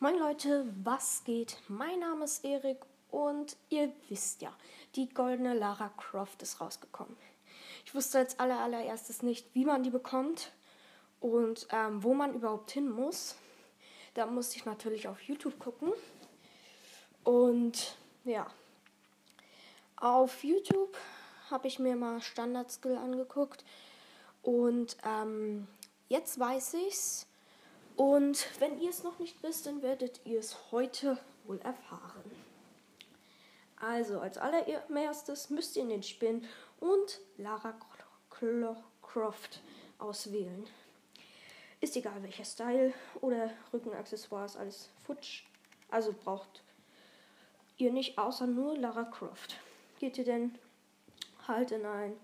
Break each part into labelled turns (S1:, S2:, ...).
S1: Moin Leute, was geht? Mein Name ist Erik und ihr wisst ja, die goldene Lara Croft ist rausgekommen. Ich wusste als allererstes nicht, wie man die bekommt und ähm, wo man überhaupt hin muss. Da musste ich natürlich auf YouTube gucken. Und ja, auf YouTube habe ich mir mal Standard Skill angeguckt und ähm, jetzt weiß ich's. Und wenn ihr es noch nicht wisst, dann werdet ihr es heute wohl erfahren. Also, als allererstes müsst ihr den Spin und Lara Croft auswählen. Ist egal welcher Style oder Rückenaccessoires, alles futsch. Also braucht ihr nicht außer nur Lara Croft. Geht ihr denn halt in ein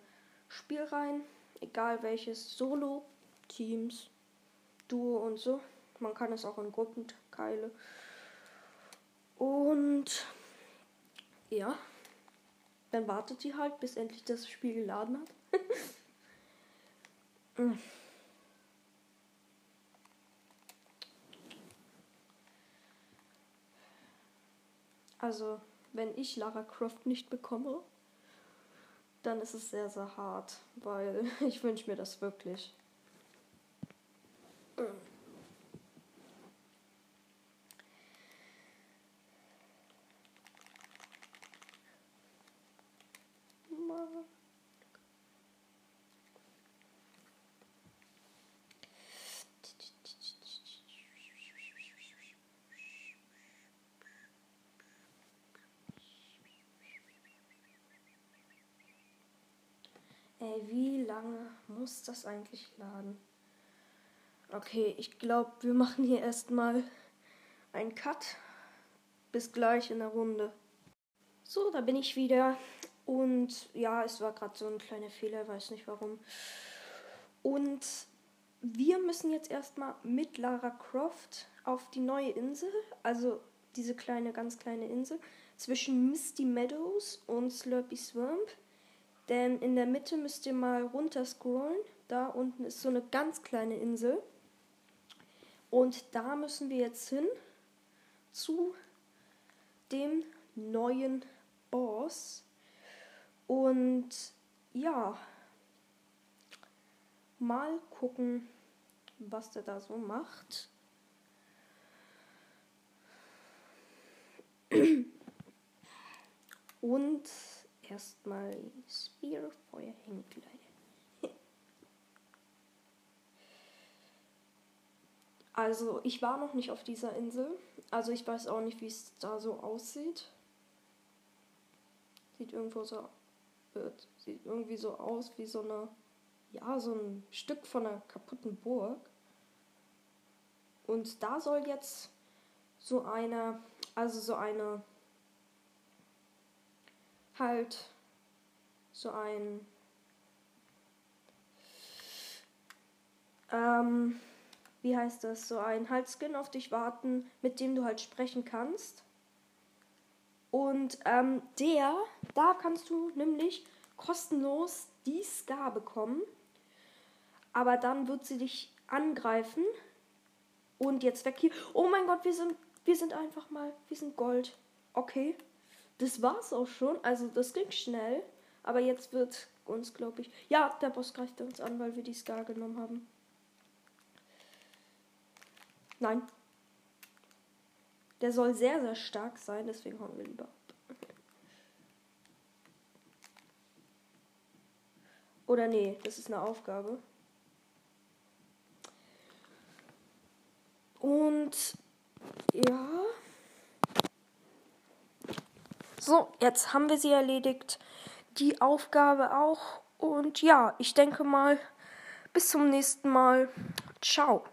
S1: Spiel rein, egal welches, Solo, Teams, Duo und so. Man kann es auch in Gruppen Gruppenteile. Und ja, dann wartet sie halt, bis endlich das Spiel geladen hat. Mm. also, wenn ich Lara Croft nicht bekomme, dann ist es sehr, sehr hart, weil ich wünsche mir das wirklich. Ey, wie lange muss das eigentlich laden? Okay, ich glaube, wir machen hier erstmal einen Cut. Bis gleich in der Runde. So, da bin ich wieder. Und ja, es war gerade so ein kleiner Fehler, weiß nicht warum. Und wir müssen jetzt erstmal mit Lara Croft auf die neue Insel, also diese kleine, ganz kleine Insel, zwischen Misty Meadows und Slurpy Swamp. Denn in der Mitte müsst ihr mal runter scrollen. Da unten ist so eine ganz kleine Insel. Und da müssen wir jetzt hin zu dem neuen Boss. Und ja, mal gucken, was der da so macht. Und erstmal Spear Feuer Hängkleider. Also, ich war noch nicht auf dieser Insel. Also, ich weiß auch nicht, wie es da so aussieht. Sieht irgendwo so. Sieht irgendwie so aus wie so eine. Ja, so ein Stück von einer kaputten Burg. Und da soll jetzt so eine. Also, so eine halt so ein ähm, wie heißt das, so ein halt Skin auf dich warten, mit dem du halt sprechen kannst. Und ähm, der, da kannst du nämlich kostenlos die Scar bekommen. Aber dann wird sie dich angreifen. Und jetzt weg hier. Oh mein Gott, wir sind, wir sind einfach mal, wir sind Gold. Okay das war's auch schon. Also das ging schnell. Aber jetzt wird uns, glaube ich. Ja, der Boss greift uns an, weil wir die Scar genommen haben. Nein. Der soll sehr, sehr stark sein, deswegen hauen wir lieber Oder nee, das ist eine Aufgabe. Und ja. So, jetzt haben wir sie erledigt. Die Aufgabe auch. Und ja, ich denke mal, bis zum nächsten Mal. Ciao.